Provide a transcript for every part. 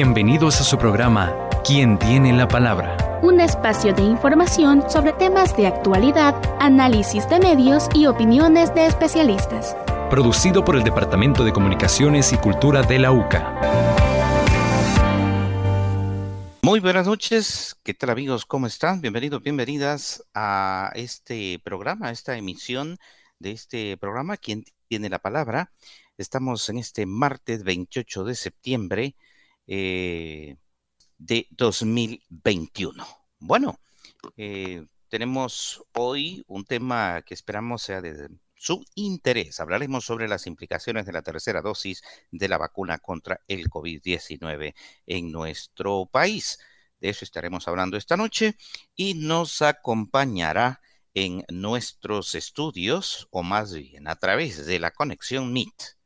Bienvenidos a su programa ¿Quién tiene la palabra? Un espacio de información sobre temas de actualidad, análisis de medios y opiniones de especialistas. Producido por el Departamento de Comunicaciones y Cultura de la UCA. Muy buenas noches, ¿qué tal amigos? ¿Cómo están? Bienvenidos, bienvenidas a este programa, a esta emisión de este programa, ¿Quién tiene la palabra? Estamos en este martes 28 de septiembre eh, de 2021. Bueno, eh, tenemos hoy un tema que esperamos sea de su interés. Hablaremos sobre las implicaciones de la tercera dosis de la vacuna contra el COVID-19 en nuestro país. De eso estaremos hablando esta noche y nos acompañará en nuestros estudios, o más bien a través de la conexión MIT,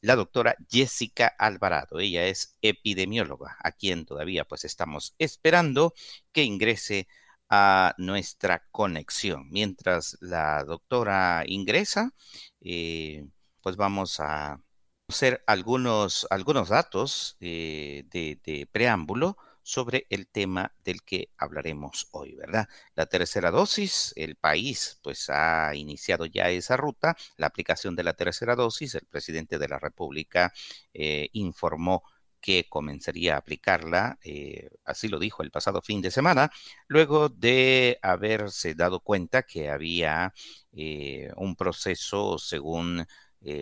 la doctora Jessica Alvarado. Ella es epidemióloga, a quien todavía pues estamos esperando que ingrese a nuestra conexión. Mientras la doctora ingresa, eh, pues vamos a hacer algunos, algunos datos eh, de preámbulo sobre el tema del que hablaremos hoy, ¿verdad? La tercera dosis, el país pues ha iniciado ya esa ruta, la aplicación de la tercera dosis, el presidente de la República eh, informó que comenzaría a aplicarla, eh, así lo dijo el pasado fin de semana, luego de haberse dado cuenta que había eh, un proceso, según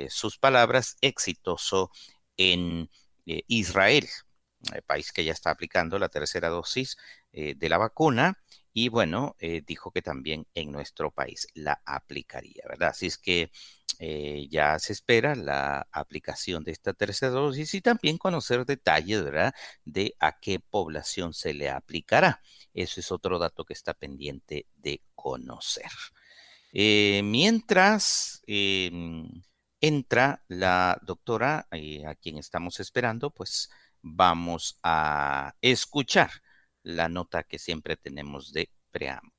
sus palabras, exitoso en Israel el país que ya está aplicando la tercera dosis eh, de la vacuna y bueno, eh, dijo que también en nuestro país la aplicaría, ¿verdad? Así es que eh, ya se espera la aplicación de esta tercera dosis y también conocer detalles, ¿verdad? De a qué población se le aplicará. Eso es otro dato que está pendiente de conocer. mientras em, entra la doctora, a quien estamos esperando, pues vamos a escuchar la nota que siempre tenemos de preámbulo.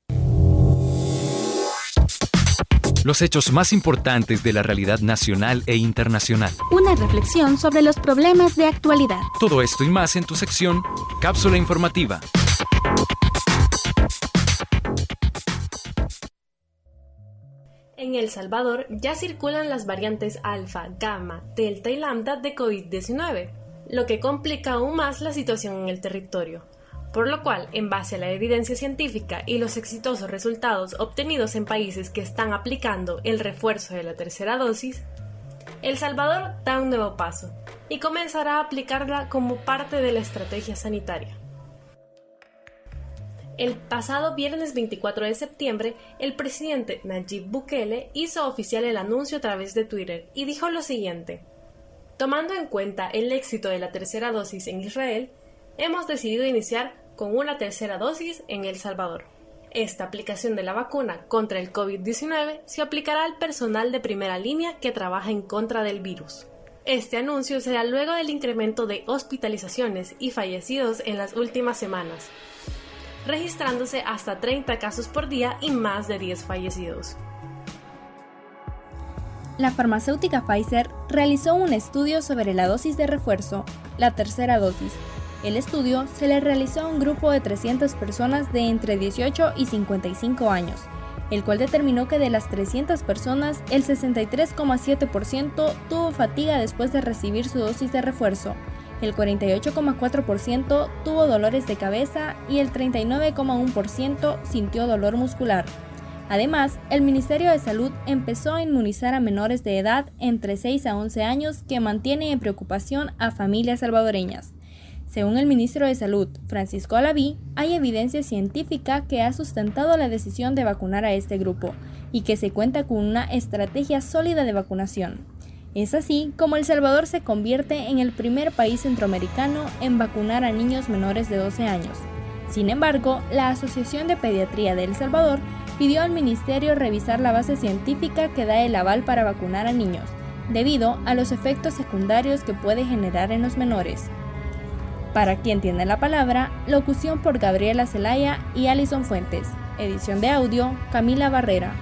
Los hechos más importantes de la realidad nacional e internacional. Una reflexión sobre los problemas de actualidad. Todo esto y más en tu sección Cápsula Informativa. En El Salvador ya circulan las variantes alfa, gamma, delta y lambda de COVID-19 lo que complica aún más la situación en el territorio. Por lo cual, en base a la evidencia científica y los exitosos resultados obtenidos en países que están aplicando el refuerzo de la tercera dosis, El Salvador da un nuevo paso y comenzará a aplicarla como parte de la estrategia sanitaria. El pasado viernes 24 de septiembre, el presidente Nayib Bukele hizo oficial el anuncio a través de Twitter y dijo lo siguiente. Tomando en cuenta el éxito de la tercera dosis en Israel, hemos decidido iniciar con una tercera dosis en El Salvador. Esta aplicación de la vacuna contra el COVID-19 se aplicará al personal de primera línea que trabaja en contra del virus. Este anuncio se da luego del incremento de hospitalizaciones y fallecidos en las últimas semanas, registrándose hasta 30 casos por día y más de 10 fallecidos la farmacéutica Pfizer realizó un estudio sobre la dosis de refuerzo, la tercera dosis. El estudio se le realizó a un grupo de 300 personas de entre 18 y 55 años, el cual determinó que de las 300 personas, el 63,7% tuvo fatiga después de recibir su dosis de refuerzo, el 48,4% tuvo dolores de cabeza y el 39,1% sintió dolor muscular. Además, el Ministerio de Salud empezó a inmunizar a menores de edad entre 6 a 11 años que mantiene en preocupación a familias salvadoreñas. Según el ministro de Salud, Francisco Alaví, hay evidencia científica que ha sustentado la decisión de vacunar a este grupo y que se cuenta con una estrategia sólida de vacunación. Es así como El Salvador se convierte en el primer país centroamericano en vacunar a niños menores de 12 años. Sin embargo, la Asociación de Pediatría de El Salvador pidió al ministerio revisar la base científica que da el aval para vacunar a niños, debido a los efectos secundarios que puede generar en los menores. Para quien tiene la palabra, locución por Gabriela Zelaya y Alison Fuentes. Edición de audio, Camila Barrera.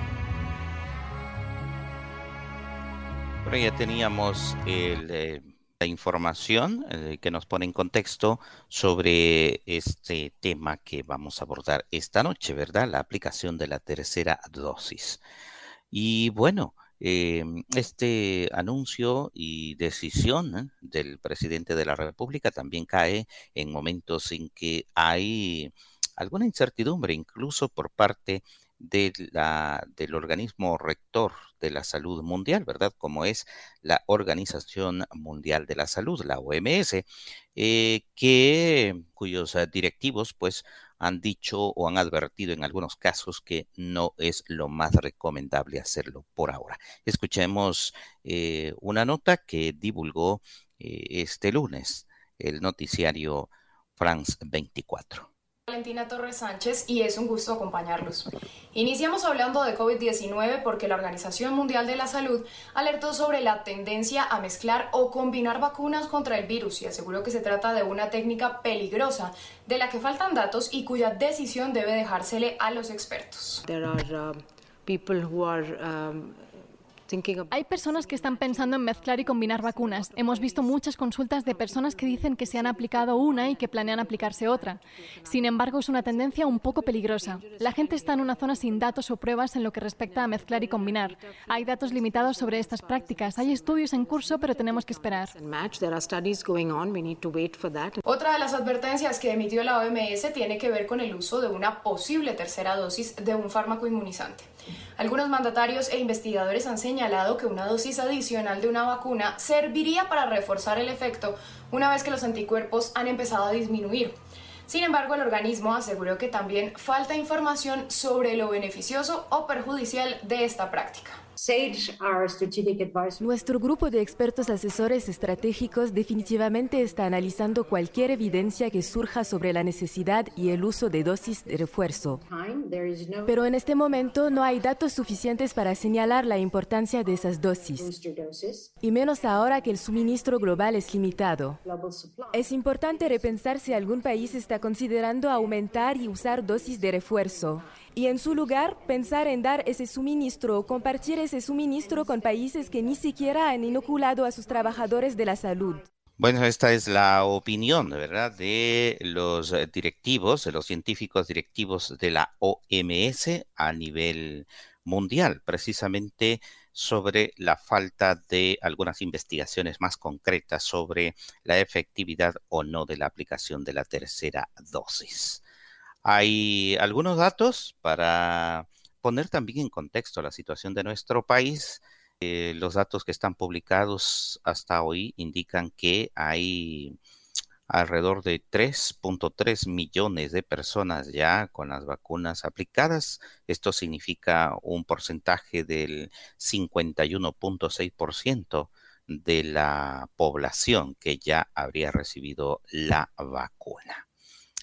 Bueno, ya teníamos el eh, la información eh, que nos pone en contexto sobre este tema que vamos a abordar esta noche, ¿verdad? La aplicación de la tercera dosis. Y bueno, em, este anuncio y decisión ¿eh? del presidente de la República también cae en momentos en que hay alguna incertidumbre, incluso por parte de la, del organismo rector de la salud mundial, ¿verdad? Como es la Organización Mundial de la Salud, la OMS, eh, que, cuyos eh, directivos, pues, han dicho o han advertido en algunos casos que no es lo más recomendable hacerlo por ahora. Escuchemos eh, una nota que divulgó este lunes el noticiario France 24. Valentina Torres Sánchez y es un gusto acompañarlos. Iniciamos hablando de COVID-19 porque la Organización Mundial de la Salud alertó sobre la tendencia a mezclar o combinar vacunas contra el virus y aseguró que se trata de una técnica peligrosa de la que faltan datos y cuya decisión debe dejársele a los expertos. Hay personas que están pensando en mezclar y combinar vacunas. Hemos visto muchas consultas de personas que dicen que se han aplicado una y que planean aplicarse otra. Sin embargo, es una tendencia un poco peligrosa. La gente está en una zona sin datos o pruebas en lo que respecta a mezclar y combinar. Hay datos limitados sobre estas prácticas. Hay estudios en curso, pero tenemos que esperar. Otra de las advertencias que emitió la OMS tiene que ver con el uso de una posible tercera dosis de un fármaco inmunizante. Algunos mandatarios e investigadores han señalado que una dosis adicional de una vacuna serviría para reforzar el efecto una vez que los anticuerpos han empezado a disminuir. Sin embargo, el organismo aseguró que también falta información sobre lo beneficioso o perjudicial de esta práctica. Nuestro grupo de expertos asesores estratégicos definitivamente está analizando cualquier evidencia que surja sobre la necesidad y el uso de dosis de refuerzo. Pero en este momento no hay datos suficientes para señalar la importancia de esas dosis, y menos ahora que el suministro global es limitado. Es importante repensar si algún país está considerando aumentar y usar dosis de refuerzo y en su lugar pensar en dar ese suministro compartir ese suministro con países que ni siquiera han inoculado a sus trabajadores de la salud. Bueno, esta es la opinión, ¿verdad?, de los directivos, de los científicos directivos de la OMS a nivel mundial, precisamente sobre la falta de algunas investigaciones más concretas sobre la efectividad o no de la aplicación de la tercera dosis. Hay algunos datos para poner también en contexto la situación de nuestro país. Eh, los datos que están publicados hasta hoy indican que hay alrededor de 3.3 millones de personas ya con las vacunas aplicadas. Esto significa un porcentaje del 51.6% de la población que ya habría recibido la vacuna.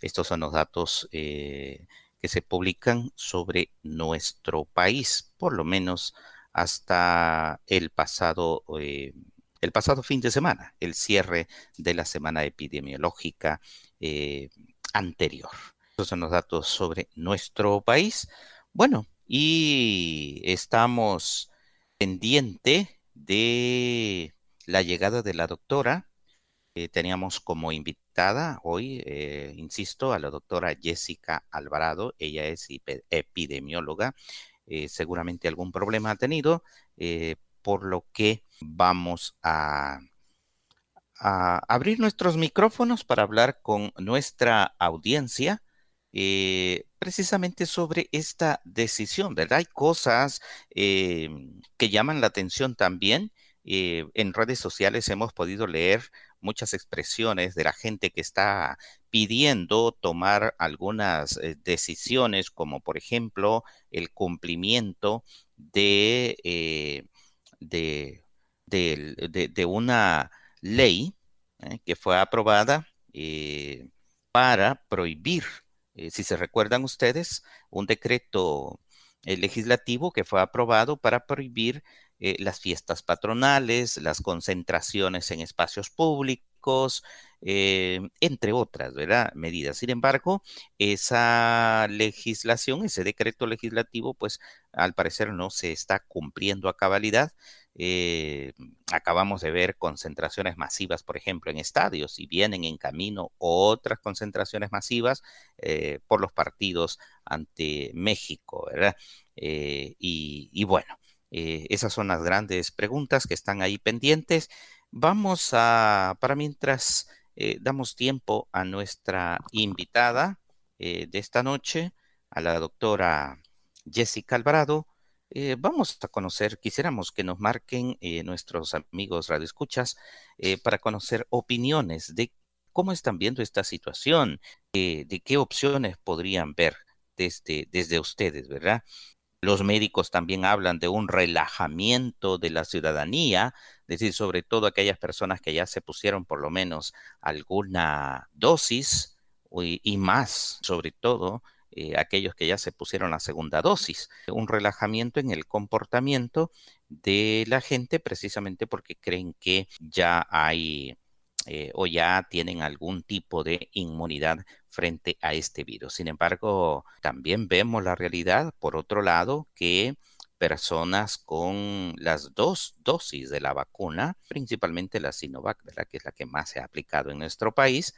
Estos son los datos eh, que se publican sobre nuestro país, por lo menos hasta el pasado, eh, el pasado fin de semana, el cierre de la semana epidemiológica eh, anterior. Estos son los datos sobre nuestro país. Bueno, y estamos pendiente de la llegada de la doctora. Teníamos como invitada hoy, eh, insisto, a la doctora Jessica Alvarado. Ella es epidemióloga. Eh, seguramente algún problema ha tenido, eh, por lo que vamos a, a, abrir nuestros micrófonos para hablar con nuestra audiencia. precisamente sobre esta decisión, ¿verdad? Hay cosas que llaman la atención también. en redes sociales hemos podido leer muchas expresiones de la gente que está pidiendo tomar algunas eh, decisiones, como por ejemplo el cumplimiento de, eh, de, una ley eh, que fue aprobada para prohibir, si se recuerdan ustedes, un decreto legislativo que fue aprobado para prohibir eh, las fiestas patronales, las concentraciones en espacios públicos, eh, entre otras ¿verdad? medidas. Sin embargo, esa legislación, ese decreto legislativo, pues al parecer no se está cumpliendo a cabalidad. eh, acabamos de ver concentraciones masivas, por ejemplo, en estadios y vienen en camino otras concentraciones masivas eh, por los partidos ante México, ¿verdad? Eh, y, bueno, esas son las grandes preguntas que están ahí pendientes. Vamos a, para mientras damos tiempo a nuestra invitada de esta noche, a la doctora Jessica Alvarado, eh, vamos a conocer, quisiéramos que nos marquen eh, nuestros amigos radioescuchas eh, para conocer opiniones de cómo están viendo esta situación, de qué opciones podrían ver desde, desde ustedes, ¿verdad? Los médicos también hablan de un relajamiento de la ciudadanía, es decir, sobre todo aquellas personas que ya se pusieron por lo menos alguna dosis y más, sobre todo, eh, aquellos que ya se pusieron la segunda dosis. Un relajamiento en el comportamiento de la gente precisamente porque creen que ya hay eh, o ya tienen algún tipo de inmunidad frente a este virus. Sin embargo, también vemos la realidad, por otro lado, que personas con las dos dosis de la vacuna, principalmente la Sinovac, que es la que más se ha aplicado en nuestro país,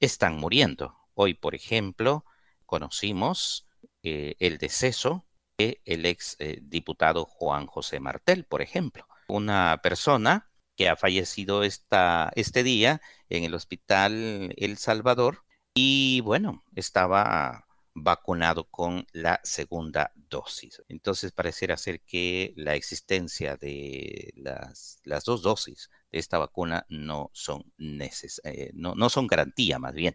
están muriendo. Hoy, por ejemplo, conocimos eh, el deceso del el ex eh, diputado Juan José Martel, por ejemplo, una persona que ha fallecido esta, este día en el hospital El Salvador y bueno, estaba vacunado con la segunda dosis. Entonces pareciera ser que la existencia de las, las dos dosis de esta vacuna no son, neces eh, no, no, son garantía más bien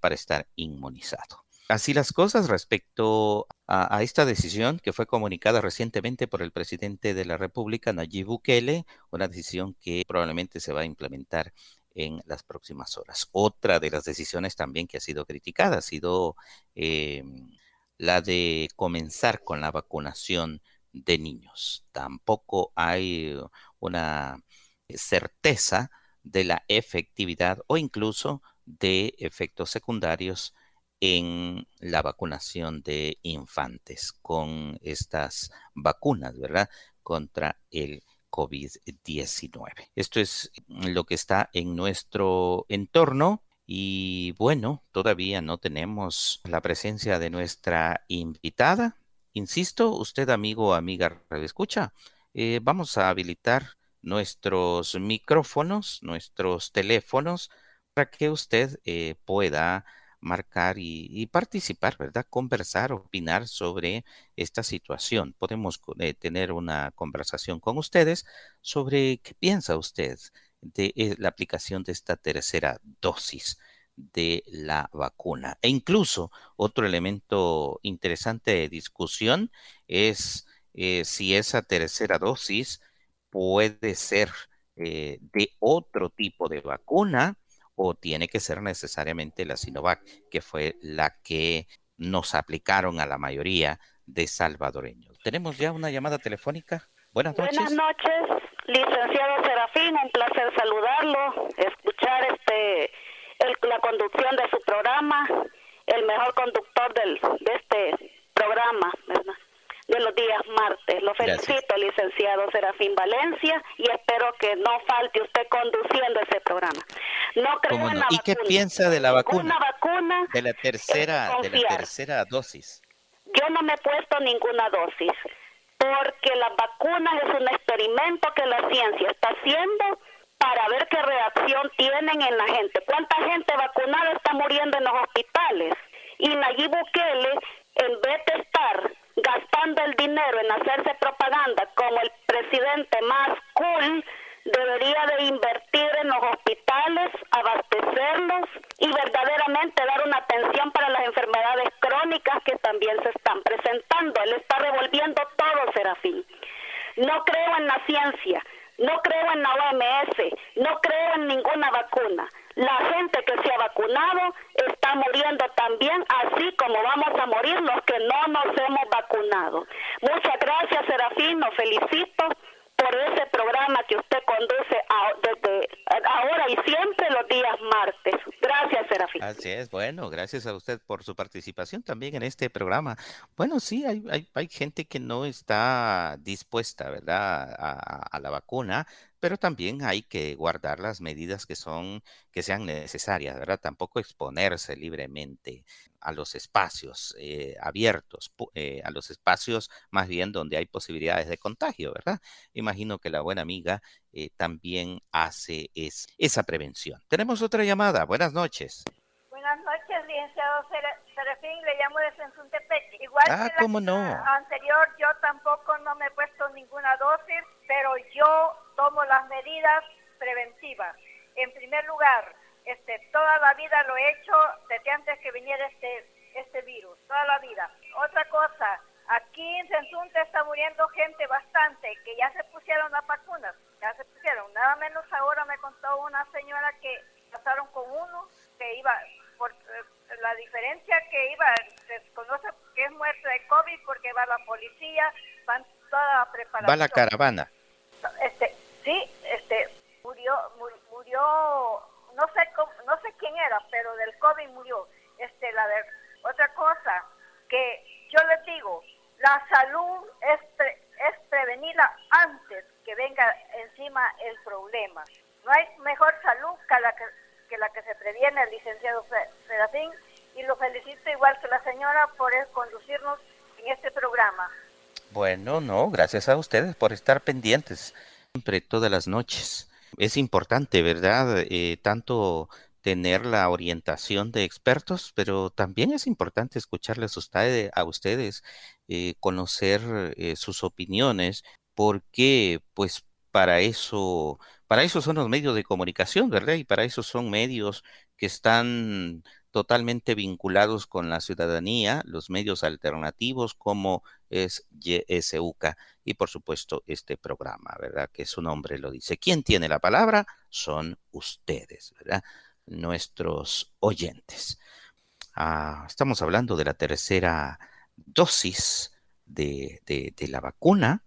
para estar inmunizado. Así las cosas respecto a, esta decisión que fue comunicada recientemente por el presidente de la República, Nayib Bukele, una decisión que probablemente se va a implementar en las próximas horas. Otra de las decisiones también que ha sido criticada ha sido em, la de comenzar con la vacunación de niños. Tampoco hay una certeza de la efectividad o incluso de efectos secundarios en la vacunación de infantes con estas vacunas, ¿verdad? Contra el COVID-19. Esto es lo que está en nuestro entorno. Y bueno, todavía no tenemos la presencia de nuestra invitada. Insisto, usted amigo o amiga escucha, eh, vamos a habilitar nuestros micrófonos, nuestros teléfonos, para que usted eh, pueda marcar y, participar, ¿verdad? Conversar, opinar sobre esta situación. Podemos eh, tener una conversación con ustedes sobre qué piensa usted de eh, la aplicación de esta tercera dosis de la vacuna. E incluso otro elemento interesante de discusión es eh, si esa tercera dosis puede ser de otro tipo de vacuna o tiene que ser necesariamente la Sinovac, que fue la que nos aplicaron a la mayoría de salvadoreños. Tenemos ya una llamada telefónica. Buenas noches. Buenas noches, licenciado Serafín, un placer saludarlo, escuchar este la conducción de su programa, el mejor conductor del, de este programa, ¿verdad? De los días martes. Lo felicito, licenciado Serafín Valencia, y espero que no falte usted conduciendo ese programa. No creo en la ¿Y qué piensa de la vacuna? Una vacuna de la tercera, de la tercera dosis. Yo no me he puesto ninguna dosis, porque las vacunas es un experimento que la ciencia está haciendo para ver qué reacción tienen en la gente. ¿Cuánta gente vacunada está muriendo en los hospitales? Y Nayib Bukele, en vez de estar gastando el dinero en hacerse propaganda como el presidente más cool, debería de invertir en los hospitales, abastecerlos y verdaderamente dar una atención para las enfermedades crónicas que también se están presentando. Él está revolviendo todo, Serafín. No creo en la ciencia, no creo en la OMS, no creo en ninguna vacuna. La gente que se ha vacunado está muriendo también, así como vamos a morir los que no nos hemos vacunado. Muchas gracias, Serafín, lo felicito por ese programa que usted conduce desde ahora y siempre los días martes. Gracias, Serafín. Así es, bueno, gracias a usted por su participación también en este programa. Bueno, sí, hay, hay, hay gente que no está dispuesta, ¿verdad?, a, a la vacuna, pero también hay que guardar las medidas que son, que sean necesarias, ¿verdad? Tampoco exponerse libremente a los espacios eh, abiertos, eh, a los espacios más bien donde hay posibilidades de contagio, ¿verdad? Imagino que la buena amiga eh, también hace es, esa prevención. Tenemos otra llamada. Buenas noches. Buenas noches, licenciado Serafín. Le llamo de Sensuntepec. Igual ah, que ¿cómo no? anterior, yo tampoco no me he puesto ninguna dosis, pero yo tomo las medidas preventivas. En primer lugar, este, toda la vida lo he hecho desde antes que viniera este, este virus, toda la vida. Otra cosa, aquí en Sensunte está muriendo gente bastante que ya se pusieron las vacunas, ya se pusieron. Nada menos ahora me contó una señora que pasaron con uno que iba por eh, la diferencia que iba, se conoce que es muerte de COVID porque va la policía, van toda preparación. Va la caravana. Este, sí, este, murió, murió no sé no sé quién era, pero del COVID murió. Este, la de, otra cosa que yo les digo, la salud es, es prevenirla antes que venga encima el problema. No hay mejor salud que la que, que la que se previene el licenciado Serafín y lo felicito igual que la señora por conducirnos en este programa. Bueno, no, gracias a ustedes por estar pendientes siempre todas las noches es importante, ¿verdad? Eh, tanto tener la orientación de expertos, pero también es importante escucharles a ustedes, eh, conocer eh, sus opiniones, porque pues para eso, para eso son los medios de comunicación, ¿verdad? Y para eso son medios que están totalmente vinculados con la ciudadanía, los medios alternativos como es YSUCA y por supuesto este programa, ¿verdad? Que su nombre lo dice. ¿Quién tiene la palabra? Son ustedes, ¿verdad? Nuestros oyentes. Ah, estamos hablando de la tercera dosis de, la vacuna.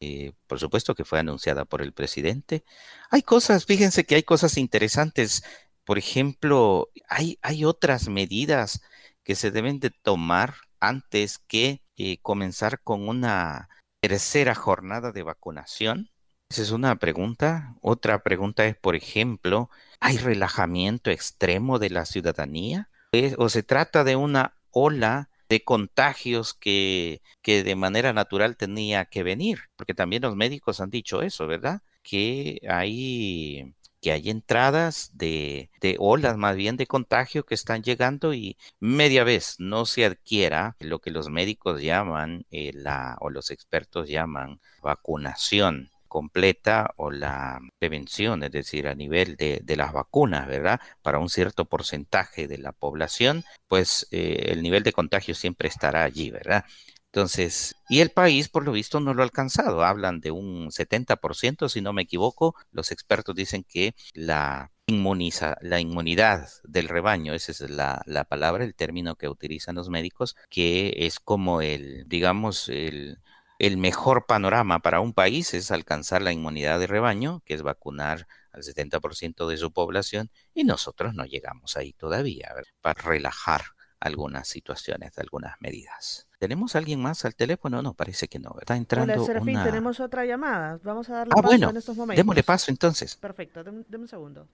Eh, por supuesto que fue anunciada por el presidente. Hay cosas, fíjense que hay cosas interesantes por ejemplo, hay, hay otras medidas que se deben de tomar antes que eh, comenzar con una tercera jornada de vacunación. Esa es una pregunta. Otra pregunta es, por ejemplo, ¿hay relajamiento extremo de la ciudadanía? ¿O se trata de una ola de contagios que, que de manera natural tenía que venir? Porque también los médicos han dicho eso, ¿verdad? Que hay que hay entradas de, olas más bien de contagio que están llegando y media vez no se adquiera lo que los médicos llaman eh, la, o los expertos llaman vacunación completa o la prevención, es decir, a nivel de, las vacunas, ¿verdad? Para un cierto porcentaje de la población, pues eh, el nivel de contagio siempre estará allí, ¿verdad? Entonces, y el país, por lo visto, no lo ha alcanzado. Hablan de un 70%, si no me equivoco. Los expertos dicen que la inmuniza, la inmunidad del rebaño, esa es la, la palabra, el término que utilizan los médicos, que es como el, digamos, el, el mejor panorama para un país es alcanzar la inmunidad de rebaño, que es vacunar al 70% de su población, y nosotros no llegamos ahí todavía, para relajar algunas situaciones, algunas medidas. ¿Tenemos alguien más al teléfono? No, parece que no. Está entrando Hola, Serafín, una... tenemos otra llamada. Vamos a darle ah, paso bueno, en estos momentos. Démosle paso entonces. Perfecto, déme un segundo.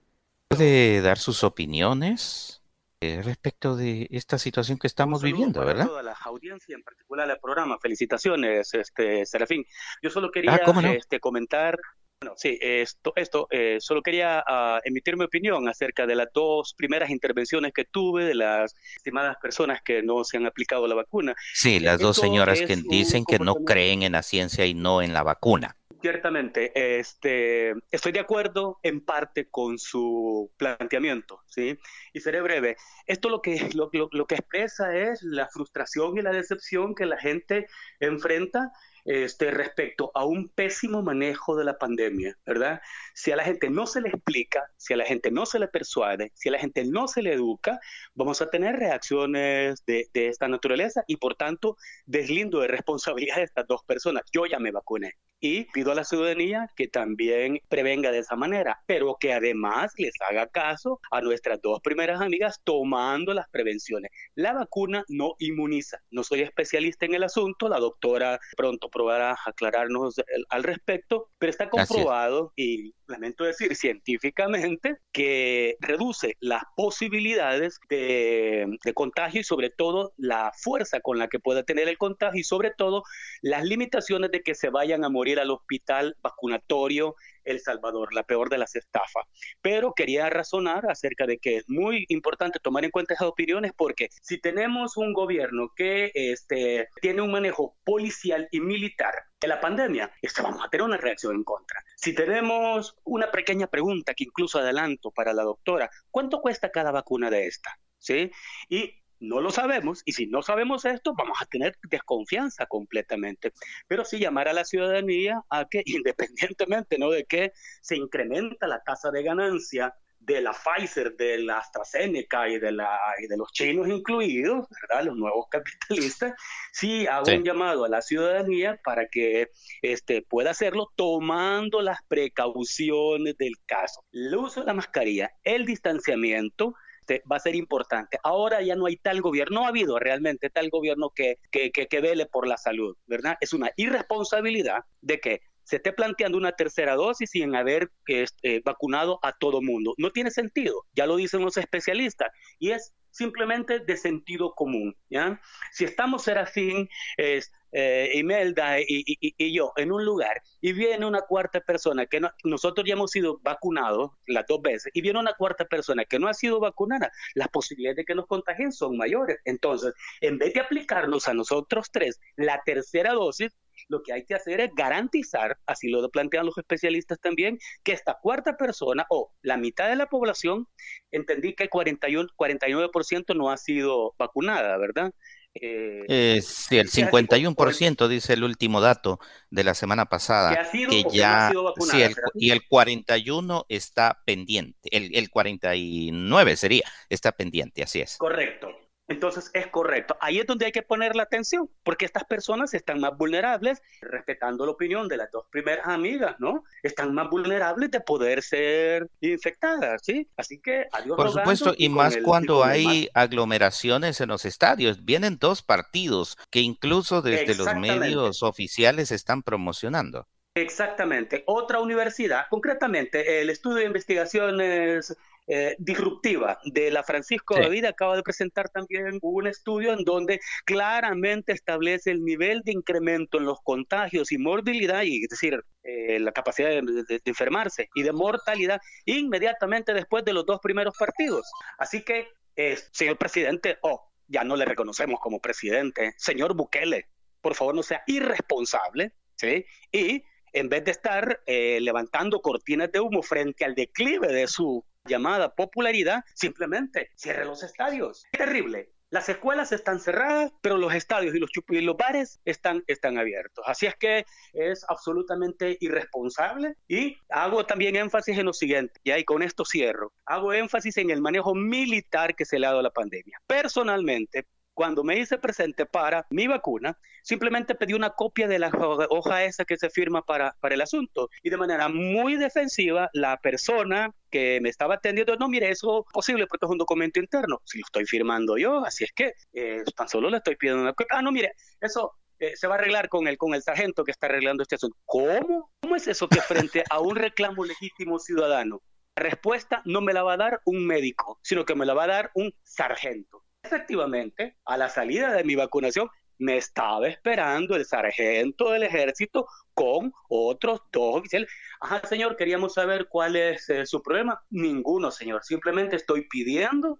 ¿Puede dar sus opiniones eh, respecto de esta situación que estamos viviendo, para verdad? toda la audiencia, en particular al programa. Felicitaciones, este Serafín. Yo solo Ah, quería ¿cómo no? este, comentar bueno, sí, esto, esto eh, solo quería ah, emitir mi opinión acerca de las dos primeras intervenciones que tuve de las estimadas personas que no se han aplicado la vacuna. Sí, las dos Esto señoras que dicen que no creen en la ciencia y no en la vacuna. Ciertamente, este, estoy de acuerdo en parte con su planteamiento, ¿sí? Y seré breve. Esto lo que, lo, lo- lo que expresa es la frustración y la decepción que la gente enfrenta este, respecto a un pésimo manejo de la pandemia, ¿verdad? Si a la gente no se le explica, si a la gente no se le persuade, si a la gente no se le educa, vamos a tener reacciones de, de esta naturaleza y por tanto deslindo de responsabilidad de estas dos personas. Yo ya me vacuné y pido a la ciudadanía que también prevenga de esa manera, pero que además les haga caso a nuestras dos primeras amigas tomando las prevenciones. La vacuna no inmuniza. No soy especialista en el asunto, la doctora pronto probará aclararnos al respecto, pero está comprobado y lamento decir científicamente que reduce las posibilidades de, de, contagio y sobre todo la fuerza con la que pueda tener el contagio y sobre todo las limitaciones de que se vayan a morir al hospital vacunatorio el Salvador, la peor de las estafas. Pero quería razonar acerca de que es muy importante tomar en cuenta esas opiniones porque si tenemos un gobierno que este, tiene un manejo policial y militar de la pandemia, esto vamos a tener una reacción en contra. Si tenemos una pequeña pregunta que incluso adelanto para la doctora, ¿cuánto cuesta cada vacuna de esta? ¿Sí? Y no lo sabemos y si no sabemos esto vamos a tener desconfianza completamente. Pero sí llamar a la ciudadanía a que independientemente ¿no? de que se incrementa la tasa de ganancia de la Pfizer, de la AstraZeneca y de, la, y de los chinos incluidos, ¿verdad? los nuevos capitalistas, sí hago un llamado a la ciudadanía para que este, pueda hacerlo tomando las precauciones del caso. El uso de la mascarilla, el distanciamiento, este, va a ser importante. Ahora ya no hay tal gobierno, no ha habido realmente tal gobierno que, que, que, vele por la salud, ¿verdad? Es una irresponsabilidad de que se esté planteando una tercera dosis sin haber este, vacunado a todo mundo. No tiene sentido, ya lo dicen los especialistas, y es simplemente de sentido común. ¿ya? Si estamos, Serafín, es, eh, Imelda y, y, yo en un lugar y viene una cuarta persona que nosotros ya hemos sido vacunados las dos veces y viene una cuarta persona que no ha sido vacunada, las posibilidades de que nos contagien son mayores. Entonces, en vez de aplicarnos a nosotros tres la tercera dosis, lo que hay que hacer es garantizar, así lo plantean los especialistas también, que esta cuarta persona o la mitad de la población, entendí que el 41, 49% no ha sido vacunada, ¿verdad? Eh, sí, el 51% dice el último dato de la semana pasada. Que, ya, sí, y el 41 está pendiente, el, el 49 sería, está pendiente, así es. Correcto. Entonces es correcto. Ahí es donde hay que poner la atención, porque estas personas están más vulnerables, respetando la opinión de las dos primeras amigas, ¿no? Están más vulnerables de poder ser infectadas, ¿sí? Así que adiós. Por supuesto, y, más cuando hay aglomeraciones en los estadios. Vienen dos partidos que incluso desde los medios oficiales están promocionando. Exactamente. Otra universidad, concretamente el estudio de investigaciones eh, disruptiva de la Francisco David acaba de presentar también un estudio en donde claramente establece el nivel de incremento en los contagios y morbilidad, y, es decir, eh, la capacidad de, enfermarse y de mortalidad inmediatamente después de los dos primeros partidos. Así que, eh, señor presidente, oh, ya no le reconocemos como presidente, señor Bukele, por favor no sea irresponsable, ¿sí? Y en vez de estar levantando cortinas de humo frente al declive de su llamada popularidad, simplemente cierre los estadios. Es terrible. Las escuelas están cerradas, pero los estadios y los, y los bares están, están abiertos. Así es que es absolutamente irresponsable y hago también énfasis en lo siguiente, y ahí con esto cierro, hago énfasis en el manejo militar que se le ha dado a la pandemia. Personalmente, cuando me hice presente para mi vacuna, simplemente pedí una copia de la hoja esa que se firma para, el asunto. Y de manera muy defensiva, la persona que me estaba atendiendo, no, mire, eso es posible porque es un documento interno. Si lo estoy firmando yo, así es que eh, tan solo le estoy pidiendo una copia. Ah, no, mire, eso eh, se va a arreglar con el, con el sargento que está arreglando este asunto. ¿Cómo? ¿Cómo es eso que frente a un reclamo legítimo ciudadano, la respuesta no me la va a dar un médico, sino que me la va a dar un sargento? Efectivamente, a la salida de mi vacunación, me estaba esperando el sargento del ejército con otros dos oficiales. Ajá, señor, queríamos saber cuál es eh, su problema. Ninguno, señor. Simplemente estoy pidiendo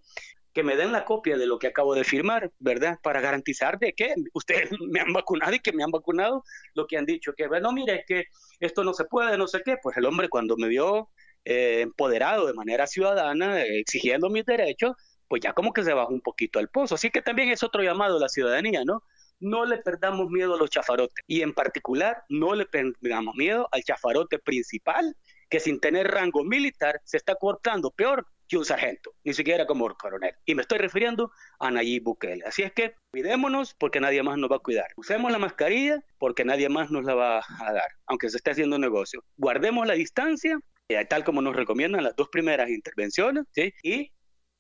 que me den la copia de lo que acabo de firmar, ¿verdad? Para garantizar de que ustedes me han vacunado y que me han vacunado lo que han dicho, que, bueno, mire, que esto no se puede, no sé qué. Pues el hombre cuando me vio eh, empoderado de manera ciudadana, exigiendo mis derechos, pues ya como que se bajó un poquito al pozo. Así que también es otro llamado a la ciudadanía, ¿no? no le perdamos miedo a los chafarotes y en particular no le perdamos miedo al chafarote principal que sin tener rango militar se está cortando peor que un sargento, ni siquiera como coronel. Y me estoy refiriendo a Nayib Bukele. Así es que cuidémonos porque nadie más nos va a cuidar. Usemos la mascarilla porque nadie más nos la va a dar, aunque se esté haciendo negocio. Guardemos la distancia, eh, tal como nos recomiendan las dos primeras intervenciones, ¿sí? y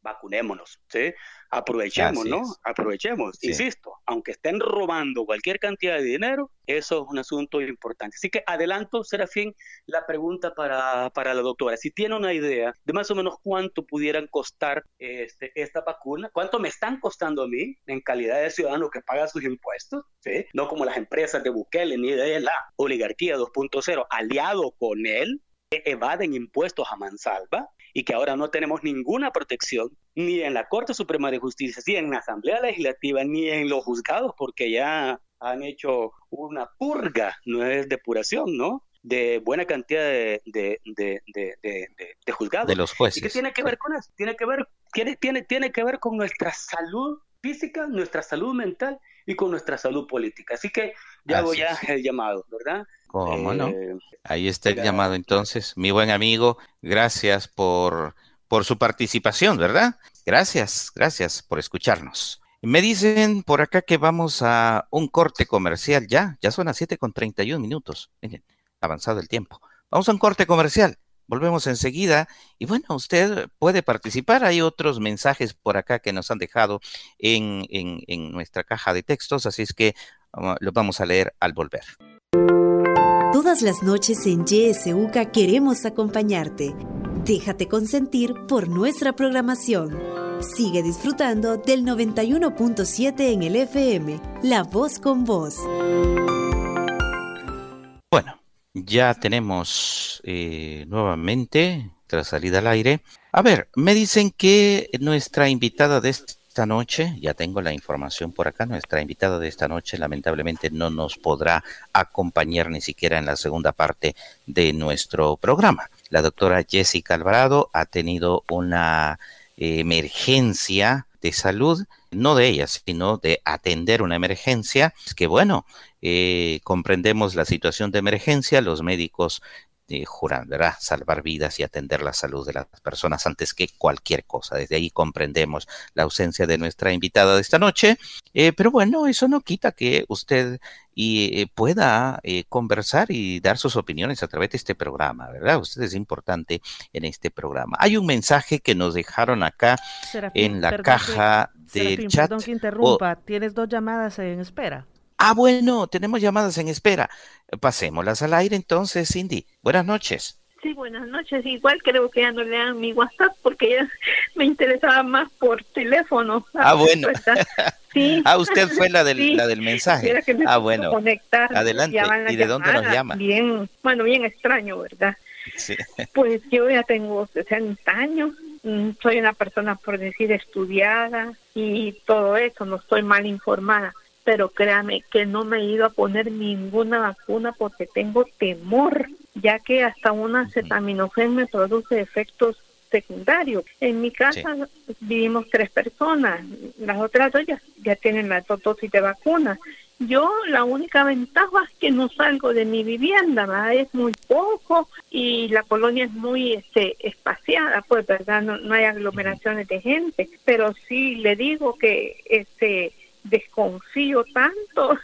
vacunémonos, ¿sí? Aprovechemos, ¿no? Aprovechemos. Insisto, aunque estén robando cualquier cantidad de dinero, eso es un asunto importante. Así que adelanto, Serafín, la pregunta para, para la doctora. Si tiene una idea de más o menos cuánto pudieran costar este, esta vacuna, cuánto me están costando a mí en calidad de ciudadano que paga sus impuestos, ¿sí? No como las empresas de Bukele ni de la oligarquía 2.0, aliado con él, evaden impuestos a mansalva y que ahora no tenemos ninguna protección ni en la Corte Suprema de Justicia, ni en la Asamblea Legislativa, ni en los juzgados, porque ya han hecho una purga, no es depuración, ¿no? De buena cantidad de, de, de, de juzgados. De los jueces. ¿Y qué tiene que ver con eso? Tiene que ver, tiene, tiene, tiene que ver con nuestra salud física, nuestra salud mental y con nuestra salud política. Así que ya hago ya el llamado, ¿verdad? ¿Cómo no? Eh, Ahí está el llamado entonces. Mi buen amigo, gracias por, por su participación, ¿verdad? Gracias, gracias por escucharnos. Me dicen por acá que vamos a un corte comercial ya, ya son las 7 con 31 minutos. Miren, avanzado el tiempo. Vamos a un corte comercial. Volvemos enseguida y bueno, usted puede participar. Hay otros mensajes por acá que nos han dejado en, en, en nuestra caja de textos, así es que uh, los vamos a leer al volver. Todas las noches en YSUCA queremos acompañarte. Déjate consentir por nuestra programación. Sigue disfrutando del 91.7 en el FM, La Voz con Voz. Bueno, ya tenemos eh, nuevamente, tras salida al aire. A ver, me dicen que nuestra invitada de este esta noche, ya tengo la información por acá, nuestra invitada de esta noche lamentablemente no nos podrá acompañar ni siquiera en la segunda parte de nuestro programa. La doctora Jessica Alvarado ha tenido una emergencia de salud, no de ella, sino de atender una emergencia. Que bueno, eh, comprendemos la situación de emergencia, los médicos eh, ¿verdad? Salvar vidas y atender la salud de las personas antes que cualquier cosa. Desde ahí comprendemos la ausencia de nuestra invitada de esta noche, eh, pero bueno, eso no quita que usted y, eh, pueda conversar y dar sus opiniones a través de este programa, ¿verdad? Usted es importante en este programa. Hay un mensaje que nos dejaron acá en la caja del chat. Perdón que interrumpa, tienes dos llamadas en espera. Ah, bueno, tenemos llamadas en espera. Pasémoslas al aire entonces, Cindy. Buenas noches. Sí, buenas noches. Igual creo que ya no lean mi WhatsApp porque ya me interesaba más por teléfono. Ah, bueno. Sí. ah, usted fue la del, la del mensaje. ah, bueno. Conectar, Adelante. ¿Y de dónde nos llama? Bien, bueno, bien extraño, ¿verdad? Sí. Pues yo ya tengo 60 años. Mm, soy una persona, por decir, estudiada y todo eso. No estoy mal informada pero créame que no me he ido a poner ninguna vacuna porque tengo temor, ya que hasta una acetaminofén me produce efectos secundarios. En mi casa vivimos tres personas, las otras dos ya, tienen la dosis de vacuna. Yo la única ventaja es que no salgo de mi vivienda, es muy poco y la colonia es muy este, espaciada, pues verdad, no, no hay aglomeraciones de gente, pero sí le digo que este desconfío tanto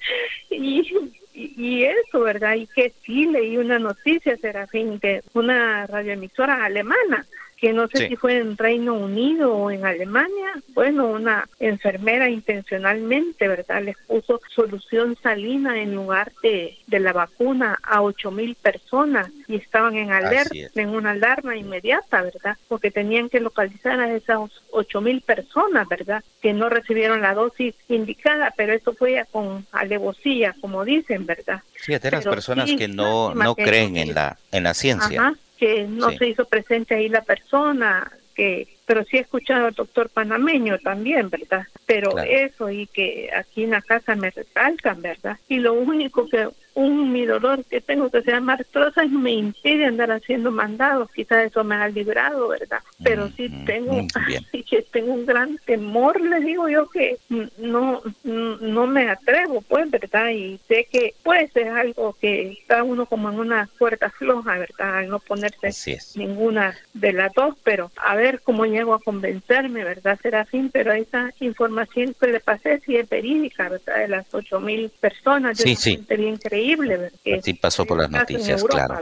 y, y, eso, ¿verdad? Y que sí leí una noticia, Serafín, de una radioemisora alemana que no sé si fue en Reino Unido o en Alemania, bueno, una enfermera intencionalmente, ¿verdad? Les puso solución salina en lugar de, de la vacuna a ocho mil personas y estaban en alerta, en una alarma inmediata, ¿verdad? Porque tenían que localizar a esas ocho mil personas, ¿verdad? Que no recibieron la dosis indicada, pero eso fue con alevosía, como dicen, ¿verdad? Sí, de las personas que no, no creen en la, en la ciencia que no se hizo presente ahí la persona que pero sí he escuchado al doctor panameño también, ¿verdad? Pero eso y que aquí en la casa me recalcan, ¿verdad? Y lo único que un mi dolor que tengo que se llama artrosis me impide andar haciendo mandados, quizás eso me ha librado, ¿verdad? Pero sí tengo, que tengo un gran temor, le digo yo que no, no me atrevo, pues, ¿verdad? Y sé que pues es algo que está uno como en una cuerda floja, ¿verdad? Al no ponerse ninguna de las dos, pero a ver cómo llego a convencerme, ¿verdad, Serafín? Pero esa información que le pasé sí es verídica, ¿verdad? De las ocho mil personas, yo sí, sí. bien increíble. Así pasó por las noticias, claro.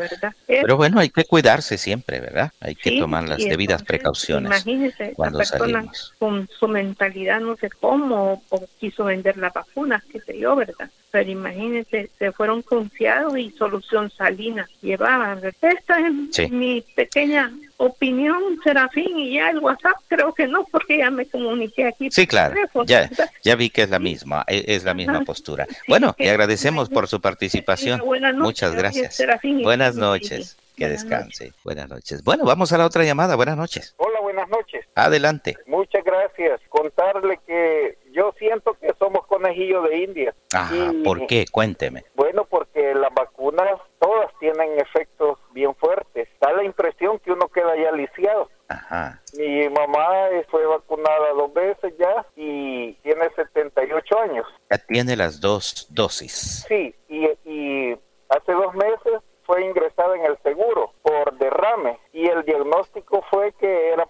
Pero bueno, hay que cuidarse siempre, ¿verdad? Hay que tomar las debidas precauciones. Imagínese, cuando la persona con su mentalidad no sé cómo, o quiso vender la vacuna, qué sé yo, ¿verdad? Pero imagínense, se fueron confiados y solución salina llevaban. Esta es mi pequeña opinión, Serafín, y ya el WhatsApp creo que no, porque ya me comuniqué aquí. Sí, claro, ya, ya vi que es la misma, e, es, la misma postura. Bueno, le agradecemos por su participación. Muchas gracias. Buenas noches. Que descanse. Buenas noches. Bueno, vamos a la otra llamada. Buenas noches. Hola, buenas noches. Adelante. Muchas gracias. Contarle que yo siento que somos conejillos de India. Ajá, ¿por qué? Cuénteme. Bueno, porque las vacunas todas tienen efectos bien fuertes. Da la impresión que uno queda ya lisiado. Ajá. Mi mamá fue vacunada dos veces ya y tiene 78 años. Ya tiene las dos dosis. Sí, y, y hace dos meses fue ingresada en el seguro por derrame y el diagnóstico fue que era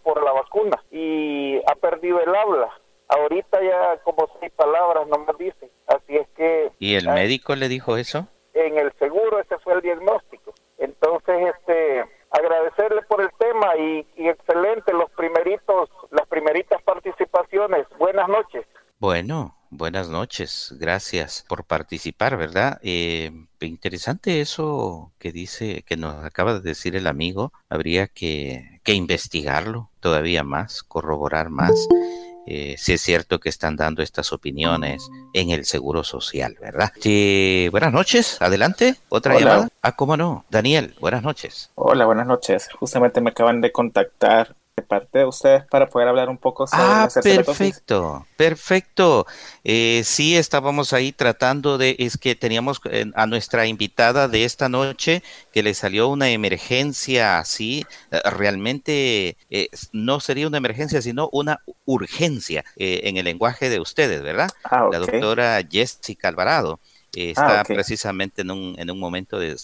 y ha perdido el habla. Ahorita ya como seis palabras no me dice. Así es que... ¿Y el médico le dijo eso? En el seguro ese fue el diagnóstico. Entonces, este, agradecerle por el tema y, y excelente los primeritos, las primeritas participaciones. Buenas noches. Bueno, buenas noches. Gracias por participar, ¿verdad? Eh, interesante eso que dice, que nos acaba de decir el amigo. Habría que, que investigarlo todavía más, corroborar más. Eh, si es cierto que están dando estas opiniones en el Seguro Social, ¿verdad? Sí, buenas noches, adelante, otra llamada. Ah, cómo no, Daniel, buenas noches. Hola, buenas noches. Justamente me acaban de contactar de parte de ustedes para poder hablar un poco sobre ah, perfecto, perfecto. Eh, sí, estábamos ahí tratando de, es que teníamos eh, a nuestra invitada de esta noche que le salió una emergencia así, eh, realmente no sería una emergencia, sino una urgencia en el lenguaje de ustedes, ¿verdad? Ah, La doctora Jessica Alvarado. Eh, ah, está precisamente en un, en un momento de,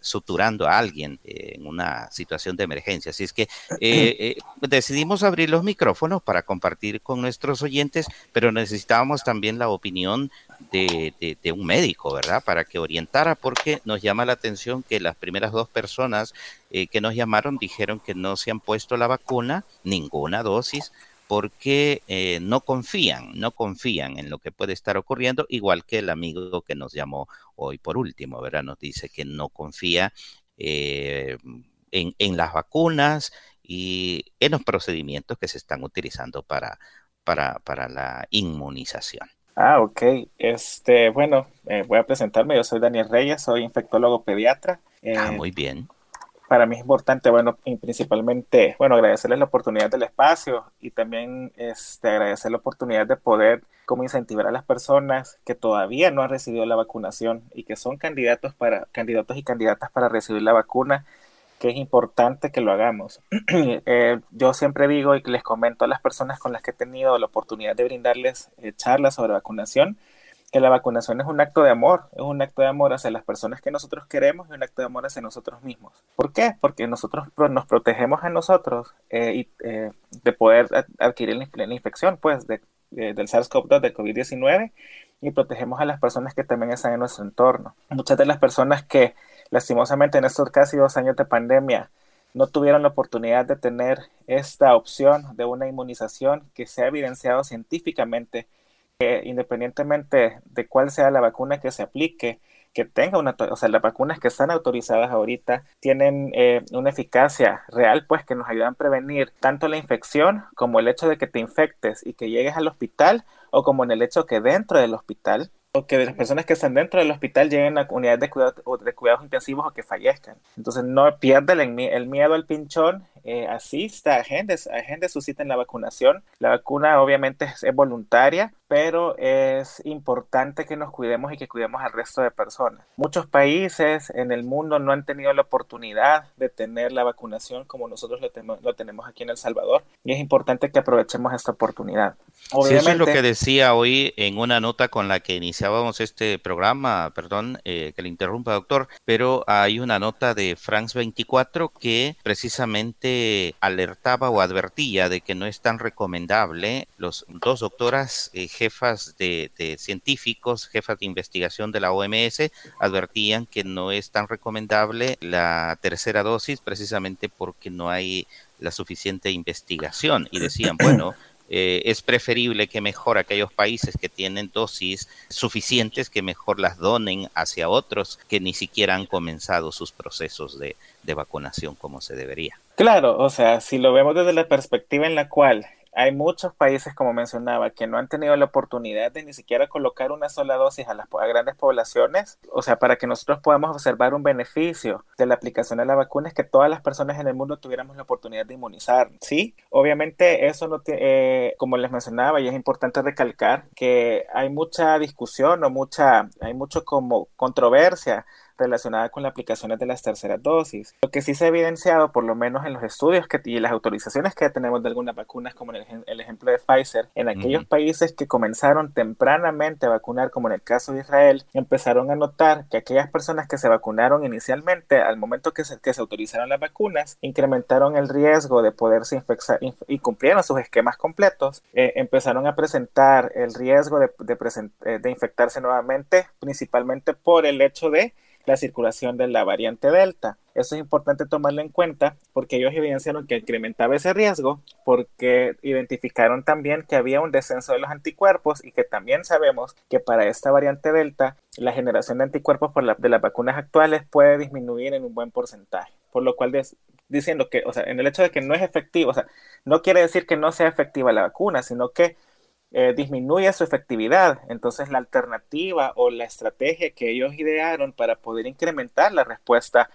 suturando a alguien eh, en una situación de emergencia. Así es que eh, decidimos abrir los micrófonos para compartir con nuestros oyentes, pero necesitábamos también la opinión de, de, un médico, ¿verdad? Para que orientara, porque nos llama la atención que las primeras dos personas que nos llamaron dijeron que no se han puesto la vacuna, ninguna dosis, porque eh, no confían, no confían en lo que puede estar ocurriendo, igual que el amigo que nos llamó hoy por último, ¿verdad? Nos dice que no confía eh, en, las vacunas y en los procedimientos que se están utilizando para, para, para la inmunización. Ah, ok. Este, bueno, eh, voy a presentarme. Yo soy Daniel Reyes, soy infectólogo pediatra. ah, muy bien para mí es importante, bueno, y principalmente, bueno, agradecerles la oportunidad del espacio y también este, agradecer la oportunidad de poder como incentivar a las personas que todavía no han recibido la vacunación y que son candidatos para candidatos y candidatas para recibir la vacuna, que es importante que lo hagamos. Eh, yo siempre digo y les comento a las personas con las que he tenido la oportunidad de brindarles eh, charlas sobre vacunación, que la vacunación es un acto de amor, es un acto de amor hacia las personas que nosotros queremos y un acto de amor hacia nosotros mismos. ¿Por qué? Porque nosotros nos protegemos a nosotros eh, y, eh, de poder adquirir la, infección pues, de, del SARS-CoV-2, del COVID-19, y protegemos a las personas que también están en nuestro entorno. Muchas de las personas que lastimosamente en estos casi dos años de pandemia no tuvieron la oportunidad de tener esta opción de una inmunización que se ha evidenciado científicamente independientemente de cuál sea la vacuna que se aplique, que tenga una, o sea, las vacunas que están autorizadas ahorita tienen eh, una eficacia real, pues que nos ayudan a prevenir tanto la infección como el hecho de que te infectes y que llegues al hospital o como en el hecho que dentro del hospital o que las personas que están dentro del hospital lleguen a unidades de, cuidado, de cuidados intensivos o que fallezcan. Entonces no pierda el, el miedo al pinchón, eh, asista, agende, agende su cita en la vacunación. La vacuna obviamente es, voluntaria, pero es importante que nos cuidemos y que cuidemos al resto de personas. Muchos países en el mundo no han tenido la oportunidad de tener la vacunación como nosotros lo, lo tenemos aquí en El Salvador y es importante que aprovechemos esta oportunidad. Obviamente, eso es lo que decía hoy en una nota con la que iniciábamos este programa, perdón eh, que le interrumpa doctor, pero hay una nota de France 24 que precisamente alertaba o advertía de que no es tan recomendable. Los dos doctoras eh, jefas de, científicos, jefas de investigación de la OMS, advertían que no es tan recomendable la tercera dosis precisamente porque no hay la suficiente investigación y decían, bueno, eh, es preferible que mejor aquellos países que tienen dosis suficientes que mejor las donen hacia otros que ni siquiera han comenzado sus procesos de vacunación como se debería. Claro, o sea, si lo vemos desde la perspectiva en la cual hay muchos países, como mencionaba, que no han tenido la oportunidad de ni siquiera colocar una sola dosis a las grandes poblaciones. O sea, para que nosotros podamos observar un beneficio de la aplicación de la vacuna es que todas las personas en el mundo tuviéramos la oportunidad de inmunizar. Sí, obviamente eso no tiene, eh, como les mencionaba, y es importante recalcar que hay mucha discusión o mucha, hay mucho como controversia relacionada con las aplicaciones de las terceras dosis. Lo que sí se ha evidenciado, por lo menos en los estudios que, y las autorizaciones que tenemos de algunas vacunas, como en el, ejemplo de Pfizer, en aquellos países que comenzaron tempranamente a vacunar, como en el caso de Israel, empezaron a notar que aquellas personas que se vacunaron inicialmente, al momento que se, que se autorizaron las vacunas, incrementaron el riesgo de poderse infectar y cumplieron sus esquemas completos, eh, empezaron a presentar el riesgo de, de, eh, de infectarse nuevamente, principalmente por el hecho de la circulación de la variante Delta. Eso es importante tomarlo en cuenta porque ellos evidenciaron que incrementaba ese riesgo porque identificaron también que había un descenso de los anticuerpos y que también sabemos que para esta variante Delta la generación de anticuerpos por de las vacunas actuales puede disminuir en un buen porcentaje. Por lo cual diciendo que, o sea, en el hecho de que no es efectivo, o sea, no quiere decir que no sea efectiva la vacuna, sino que eh, disminuye su efectividad. Entonces la alternativa o la estrategia que ellos idearon para poder incrementar la respuesta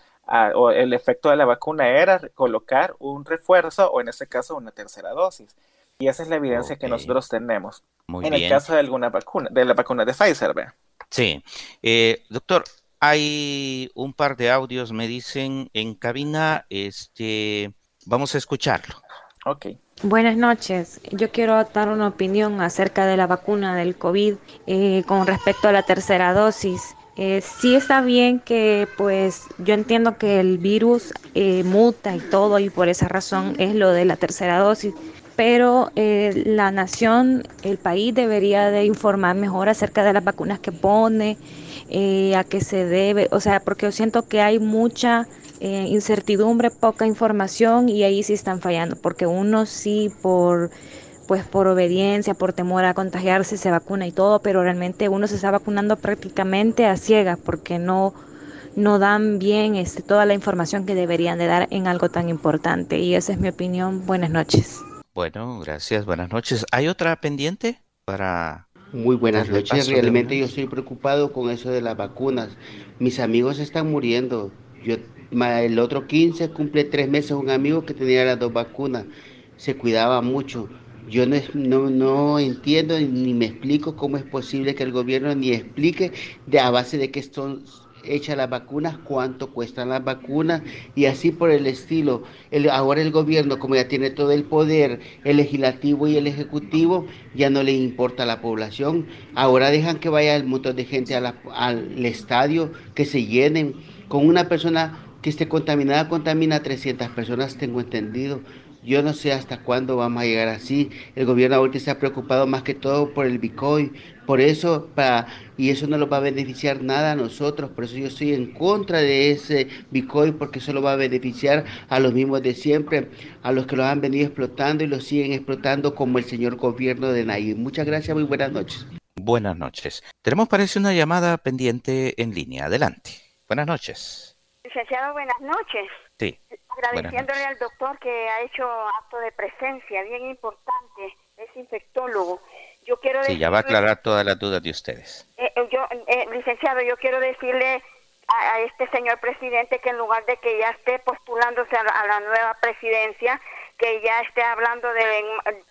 o el efecto de la vacuna era colocar un refuerzo o en este caso una tercera dosis. Y esa es la evidencia que nosotros tenemos. en el caso de alguna vacuna, de la vacuna de Pfizer, ¿ve? Sí. Eh, doctor, hay un par de audios, me dicen en cabina, este, vamos a escucharlo. Ok. Buenas noches. Yo quiero dar una opinión acerca de la vacuna del COVID eh, con respecto a la tercera dosis. Eh, sí está bien que pues yo entiendo que el virus eh, muta y todo y por esa razón es lo de la tercera dosis, pero eh, la nación, el país debería de informar mejor acerca de las vacunas que pone, a qué se debe, o sea, porque yo siento que hay mucha eh, incertidumbre, poca información y ahí sí están fallando, porque uno sí por pues por obediencia, por temor a contagiarse se vacuna y todo, pero realmente uno se está vacunando prácticamente a ciegas porque no no dan bien este, toda la información que deberían de dar en algo tan importante y esa es mi opinión. Buenas noches. Bueno, gracias. Buenas noches. ¿Hay otra pendiente para muy buenas noches. Realmente yo estoy preocupado con eso de las vacunas. Mis amigos están muriendo. Yo el otro 15 cumple tres meses un amigo que tenía las dos vacunas. Se cuidaba mucho. Yo no, no, entiendo ni me explico cómo es posible que el gobierno ni explique de a base de que están hechas las vacunas, cuánto cuestan las vacunas y así por el estilo. El, ahora el gobierno, como ya tiene todo el poder, el legislativo y el ejecutivo, ya no le importa a la población. Ahora dejan que vaya el montón de gente al estadio, que se llenen con una persona que esté contaminada contamina a 300 personas, tengo entendido. Yo no sé hasta cuándo vamos a llegar así. El gobierno ahorita está preocupado más que todo por el Bitcoin. Por eso, para, y eso no lo va a beneficiar nada a nosotros. Por eso yo estoy en contra de ese Bitcoin, porque eso lo va a beneficiar a los mismos de siempre, a los que lo han venido explotando y lo siguen explotando como el señor gobierno de Nayib. Muchas gracias, muy buenas noches. Buenas noches. Tenemos parece una llamada pendiente en línea. Adelante. Buenas noches. Licenciado, buenas noches. Sí. Agradeciéndole al doctor que ha hecho acto de presencia bien importante, es infectólogo. Yo quiero sí, ya va a aclarar todas las dudas de ustedes. Eh, eh, yo, eh, licenciado, yo quiero decirle a, este señor presidente que en lugar de que ya esté postulándose a la, nueva presidencia, que ya esté hablando de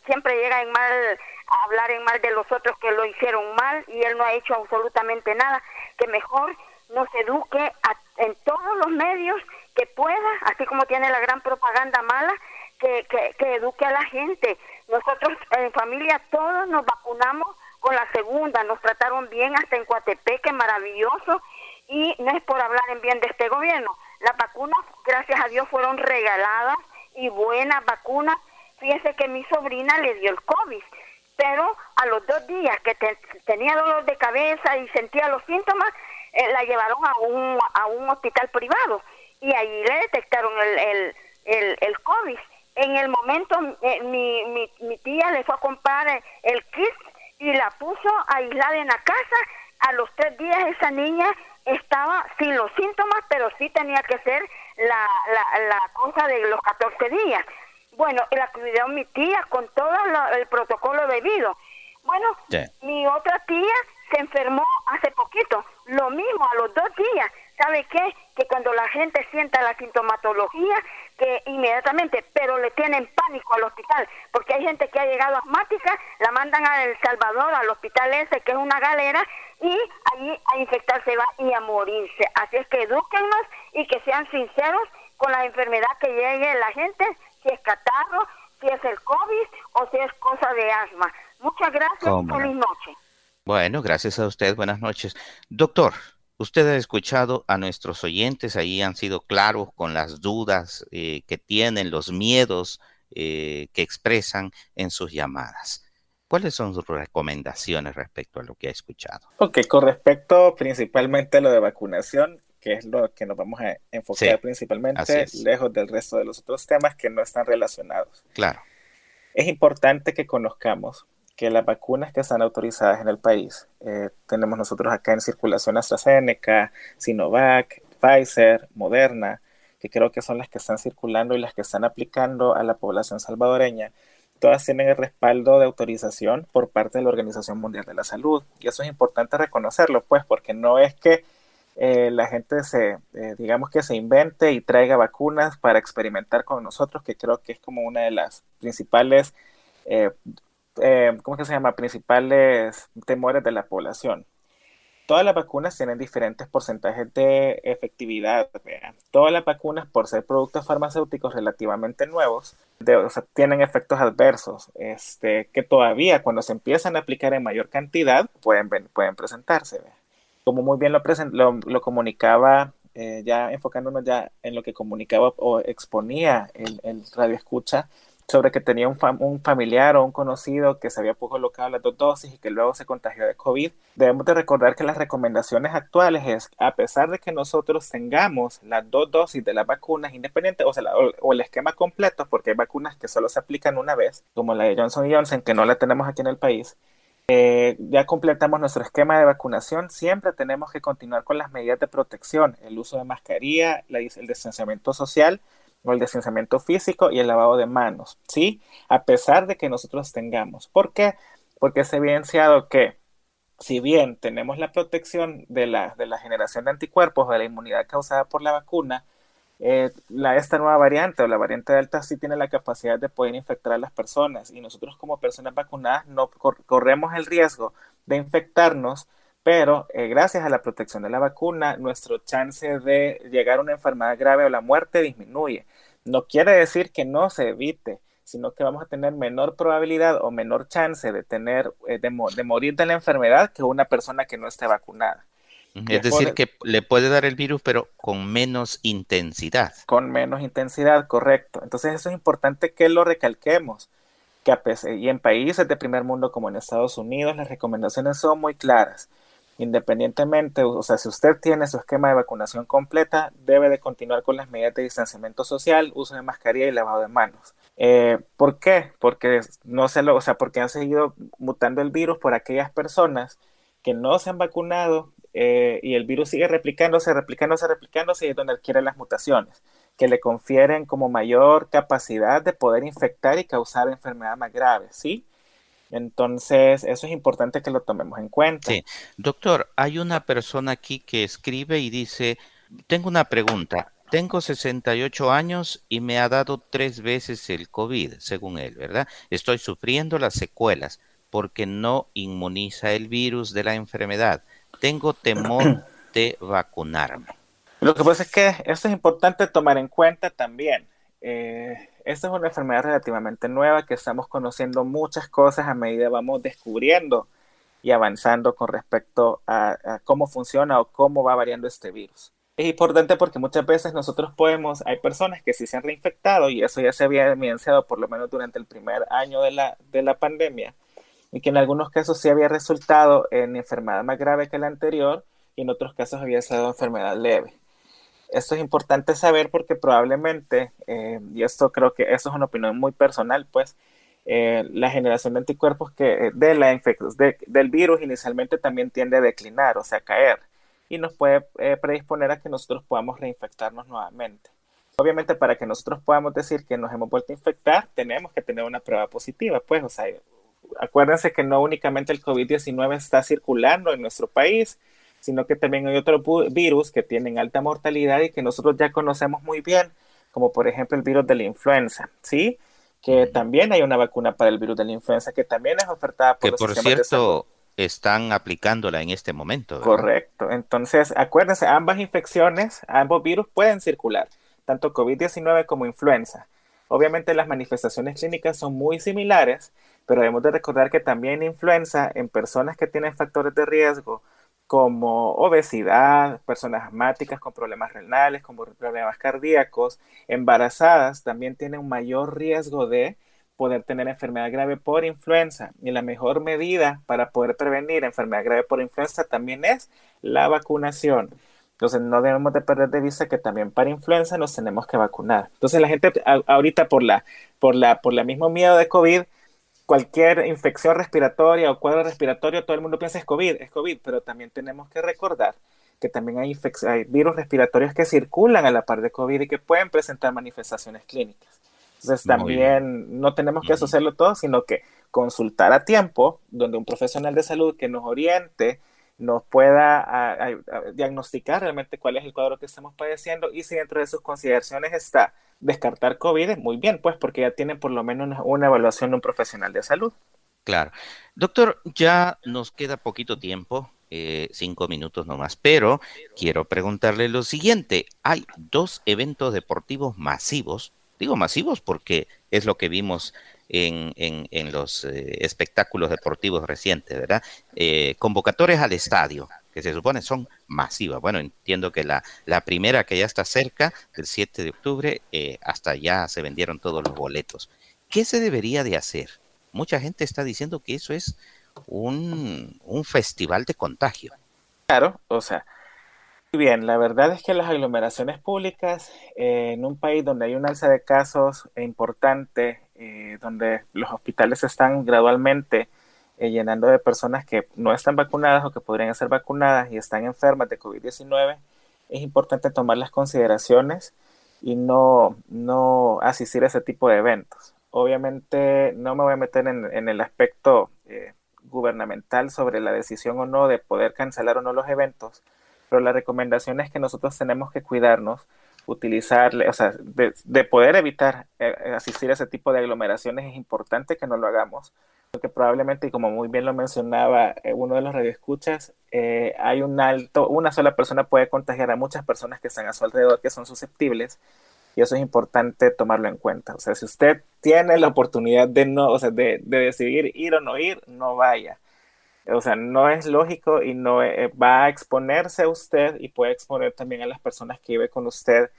siempre llega en mal a hablar en mal de los otros que lo hicieron mal y él no ha hecho absolutamente nada, que mejor nos eduque en todos los medios que pueda, así como tiene la gran propaganda mala, que, que, que eduque a la gente. Nosotros en familia todos nos vacunamos con la segunda, nos trataron bien hasta en Coatepeque, maravilloso, y no es por hablar en bien de este gobierno. Las vacunas, gracias a Dios, fueron regaladas y buenas vacunas. Fíjense que mi sobrina le dio el COVID, pero a los dos días que tenía dolor de cabeza y sentía los síntomas, eh, la llevaron a un, a un hospital privado y allí le detectaron el, el, el, el COVID. En el momento, eh, mi, mi, mi tía le fue a comprar el kit y la puso aislada en la casa. A los tres días esa niña estaba sin los síntomas, pero sí tenía que ser la, la, la cosa de los 14 días. Bueno, la cuidó mi tía con todo el protocolo debido. Bueno, mi otra tía se enfermó hace poquito, lo mismo a los dos días. ¿Sabe qué? Que cuando la gente sienta la sintomatología, que inmediatamente, pero le tienen pánico al hospital, porque hay gente que ha llegado asmática, la mandan a El Salvador, al hospital ese, que es una galera, y allí a infectarse va y a morirse. Así es que edúquennos y que sean sinceros con la enfermedad que llegue la gente, si es catarro, si es el COVID o si es cosa de asma. Muchas gracias y feliz noche. Bueno, gracias a usted. Buenas noches. Doctor, usted ha escuchado a nuestros oyentes, ahí han sido claros con las dudas eh, que tienen, los miedos eh, que expresan en sus llamadas. ¿Cuáles son sus recomendaciones respecto a lo que ha escuchado? Ok, con respecto principalmente a lo de vacunación, que es lo que nos vamos a enfocar principalmente, lejos del resto de los otros temas que no están relacionados. Claro. Es importante que conozcamos que las vacunas que están autorizadas en el país, eh, tenemos nosotros acá en circulación AstraZeneca, Sinovac, Pfizer, Moderna, que creo que son las que están circulando y las que están aplicando a la población salvadoreña, todas tienen el respaldo de autorización por parte de la Organización Mundial de la Salud. Y eso es importante reconocerlo, pues, porque no es que eh, la gente se, eh, digamos que se invente y traiga vacunas para experimentar con nosotros, que creo que es como una de las principales ¿cómo que se llama? Principales temores de la población. Todas las vacunas tienen diferentes porcentajes de efectividad. Todas las vacunas, por ser productos farmacéuticos relativamente nuevos, tienen efectos adversos este, que todavía cuando se empiezan a aplicar en mayor cantidad pueden, pueden presentarse. Como muy bien lo, lo, comunicaba, eh, ya enfocándonos ya en lo que comunicaba o exponía el, el radio escucha, sobre que tenía un, un, familiar o un conocido que se había colocado las dos dosis y que luego se contagió de COVID. Debemos de recordar que las recomendaciones actuales es, a pesar de que nosotros tengamos las dos dosis de las vacunas independientes, o, sea, o, el esquema completo, porque hay vacunas que solo se aplican una vez, como la de Johnson Johnson, que no la tenemos aquí en el país, eh, ya completamos nuestro esquema de vacunación, siempre tenemos que continuar con las medidas de protección, el uso de mascarilla, el distanciamiento social, o el distanciamiento físico y el lavado de manos, ¿sí? A pesar de que nosotros tengamos. ¿Por qué? Porque se ha evidenciado que si bien tenemos la protección de la, de la generación de anticuerpos, de la inmunidad causada por la vacuna, eh, esta nueva variante o la variante Delta sí tiene la capacidad de poder infectar a las personas y nosotros como personas vacunadas no corremos el riesgo de infectarnos pero eh, gracias a la protección de la vacuna, nuestro chance de llegar a una enfermedad grave o la muerte disminuye. No quiere decir que no se evite, sino que vamos a tener menor probabilidad o menor chance de tener eh, de, morir de la enfermedad que una persona que no esté vacunada. Es decir, que le puede dar el virus, pero con menos intensidad. Con menos intensidad, correcto. Entonces eso es importante que lo recalquemos. Que y en países de primer mundo como en Estados Unidos, las recomendaciones son muy claras independientemente, o sea, si usted tiene su esquema de vacunación completa, debe de continuar con las medidas de distanciamiento social, uso de mascarilla y lavado de manos. Eh, ¿Por qué? Porque no se lo, o sea, porque han seguido mutando el virus por aquellas personas que no se han vacunado eh, y el virus sigue replicándose, replicándose, replicándose y es donde adquiere las mutaciones que le confieren como mayor capacidad de poder infectar y causar enfermedades más graves, ¿sí? Entonces, eso es importante que lo tomemos en cuenta. Sí. Doctor, hay una persona aquí que escribe y dice, tengo una pregunta. Tengo 68 años y me ha dado tres veces el COVID, según él, ¿verdad? Estoy sufriendo las secuelas porque no inmuniza el virus de la enfermedad. Tengo temor de vacunarme. Lo que pasa es que esto es importante tomar en cuenta también. Eh, esta es una enfermedad relativamente nueva que estamos conociendo muchas cosas a medida vamos descubriendo y avanzando con respecto a, cómo funciona o cómo va variando este virus. Es importante porque muchas veces nosotros podemos, hay personas que sí se han reinfectado y eso ya se había evidenciado por lo menos durante el primer año de la, de la pandemia y que en algunos casos sí había resultado en enfermedad más grave que la anterior y en otros casos había sido enfermedad leve. Esto es importante saber porque probablemente, eh, y esto creo que eso es una opinión muy personal, pues eh, la generación de anticuerpos que eh, de la de, del virus inicialmente también tiende a declinar, o sea, caer, y nos puede predisponer a que nosotros podamos reinfectarnos nuevamente. Obviamente, para que nosotros podamos decir que nos hemos vuelto a infectar, tenemos que tener una prueba positiva, pues, o sea, acuérdense que no únicamente el COVID-19 está circulando en nuestro país, sino que también hay otros virus que tienen alta mortalidad y que nosotros ya conocemos muy bien, como por ejemplo el virus de la influenza, ¿sí? Que también hay una vacuna para el virus de la influenza que también es ofertada por que por cierto están aplicándola en este momento. Correcto. Entonces, acuérdense, ambas infecciones, ambos virus pueden circular, tanto COVID-19 como influenza. Obviamente las manifestaciones clínicas son muy similares, pero debemos de recordar que también influenza en personas que tienen factores de riesgo como obesidad, personas asmáticas con problemas renales, con problemas cardíacos, embarazadas, también tienen un mayor riesgo de poder tener enfermedad grave por influenza. Y la mejor medida para poder prevenir enfermedad grave por influenza también es la vacunación. Entonces no debemos de perder de vista que también para influenza nos tenemos que vacunar. Entonces la gente ahorita por la, por la, por la mismo miedo de COVID cualquier infección respiratoria o cuadro respiratorio, todo el mundo piensa es COVID, es COVID, pero también tenemos que recordar que también hay, hay virus respiratorios que circulan a la par de COVID y que pueden presentar manifestaciones clínicas. Entonces también no tenemos que asociarlo todo, sino que consultar a tiempo, donde un profesional de salud que nos oriente, nos pueda diagnosticar realmente cuál es el cuadro que estamos padeciendo y si dentro de sus consideraciones está descartar COVID, muy bien, pues porque ya tienen por lo menos una, evaluación de un profesional de salud. Claro. Doctor, ya nos queda poquito tiempo, eh, cinco minutos nomás, pero quiero preguntarle lo siguiente. Hay dos eventos deportivos masivos, digo masivos porque es lo que vimos en, los eh, espectáculos deportivos recientes, ¿verdad? Eh, convocatorias al estadio, que se supone son masivas. Bueno, entiendo que la, la primera que ya está cerca, del 7 de octubre, eh, hasta ya se vendieron todos los boletos. ¿Qué se debería de hacer? Mucha gente está diciendo que eso es un, un festival de contagio. Claro, o sea, bien, la verdad es que las aglomeraciones públicas en un país donde hay un alza de casos importante eh, donde los hospitales están gradualmente eh, llenando de personas que no están vacunadas o que podrían ser vacunadas y están enfermas de COVID-19, es importante tomar las consideraciones y no, no asistir a ese tipo de eventos. Obviamente no me voy a meter en, el aspecto eh, gubernamental sobre la decisión o no de poder cancelar o no los eventos, pero la recomendación es que nosotros tenemos que cuidarnos utilizarle, o sea, de, poder evitar eh, eh, asistir a ese tipo de aglomeraciones es importante que no lo hagamos, porque probablemente, como muy bien lo mencionaba eh, uno de los radioescuchas, hay un alto, una sola persona puede contagiar a muchas personas que están a su alrededor que son susceptibles y eso es importante tomarlo en cuenta. O sea, si usted tiene la oportunidad de no, o sea, de, de decidir ir o no ir, no vaya o sea, no es lógico y no eh, va a exponerse a usted y puede exponer también a las personas que vive con usted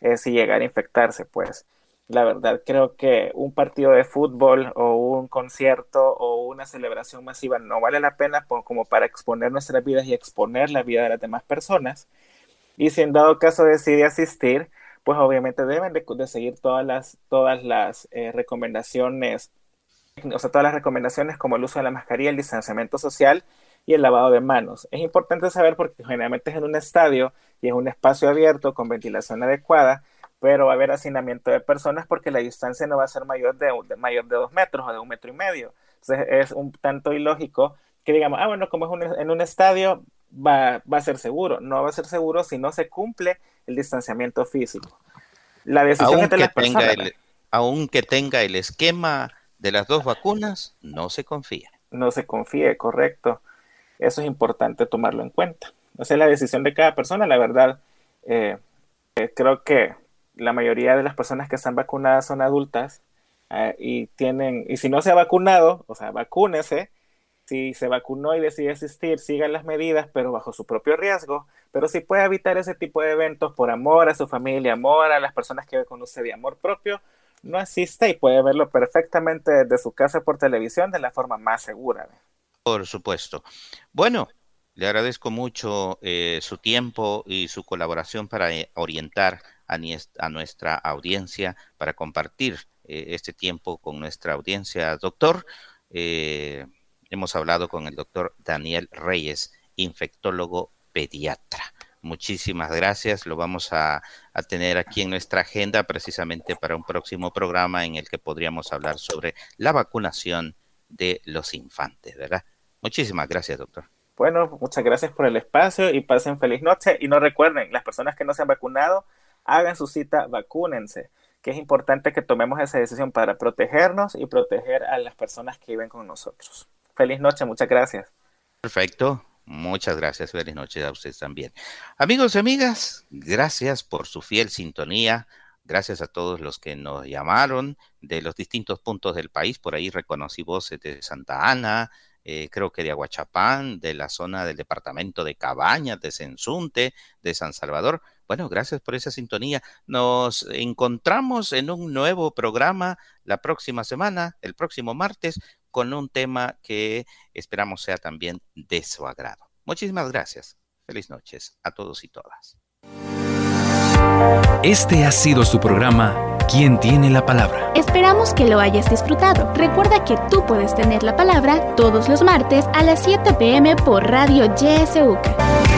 eh, si llegara a infectarse, pues. La verdad creo que un partido de fútbol o un concierto o una celebración masiva no vale la pena como para exponer nuestras vidas y exponer la vida de las demás personas. Y si en dado caso decide asistir, pues obviamente deben de, seguir todas las, eh, recomendaciones o sea, todas las recomendaciones como el uso de la mascarilla, el distanciamiento social y el lavado de manos. Es importante saber porque generalmente es en un estadio y es un espacio abierto con ventilación adecuada, pero va a haber hacinamiento de personas porque la distancia no va a ser mayor de, mayor de dos metros o de un metro y medio. Entonces es un tanto ilógico que digamos, ah, bueno, como es en un estadio, va, va, a ser seguro. No va a ser seguro si no se cumple el distanciamiento físico. La decisión aunque de tenga el, Aunque tenga el esquema de las dos vacunas, no se confía. No se confíe, correcto. Eso es importante tomarlo en cuenta. Esa es la decisión de cada persona. La verdad, eh, eh, creo que la mayoría de las personas que están vacunadas son adultas eh, y tienen, y si no se ha vacunado, o sea, vacúnese, si se vacunó y decide asistir, sigan las medidas, pero bajo su propio riesgo, pero si puede evitar ese tipo de eventos por amor a su familia, amor a las personas que conoce de amor propio, no asiste y puede verlo perfectamente desde su casa por televisión de la forma más segura. Por supuesto. Bueno, le agradezco mucho eh, su tiempo y su colaboración para eh, orientar a, nuestra audiencia, para compartir eh, este tiempo con nuestra audiencia. Doctor, hemos hablado con el doctor Daniel Reyes, infectólogo pediatra. Muchísimas gracias. Lo vamos a, a, tener aquí en nuestra agenda precisamente para un próximo programa en el que podríamos hablar sobre la vacunación de los infantes, ¿verdad? Muchísimas gracias, doctor. Bueno, muchas gracias por el espacio y pasen feliz noche. Y no recuerden, las personas que no se han vacunado, hagan su cita, vacúnense, que es importante que tomemos esa decisión para protegernos y proteger a las personas que viven con nosotros. Feliz noche, muchas gracias. Perfecto. Muchas gracias, feliz noche a ustedes también. Amigos y amigas, gracias por su fiel sintonía. Gracias a todos los que nos llamaron de los distintos puntos del país. Por ahí reconocí voces de Santa Ana, eh, creo que de Aguachapán, de la zona del departamento de Cabañas, de Sensunte, de San Salvador. Bueno, gracias por esa sintonía. Nos encontramos en un nuevo programa la próxima semana, el próximo martes, con un tema que esperamos sea también de su agrado. Muchísimas gracias. Feliz noches a todos y todas. Este ha sido su programa ¿Quién tiene la palabra? Esperamos que lo hayas disfrutado. Recuerda que tú puedes tener la palabra todos los martes a las 7 pm por Radio YSUK.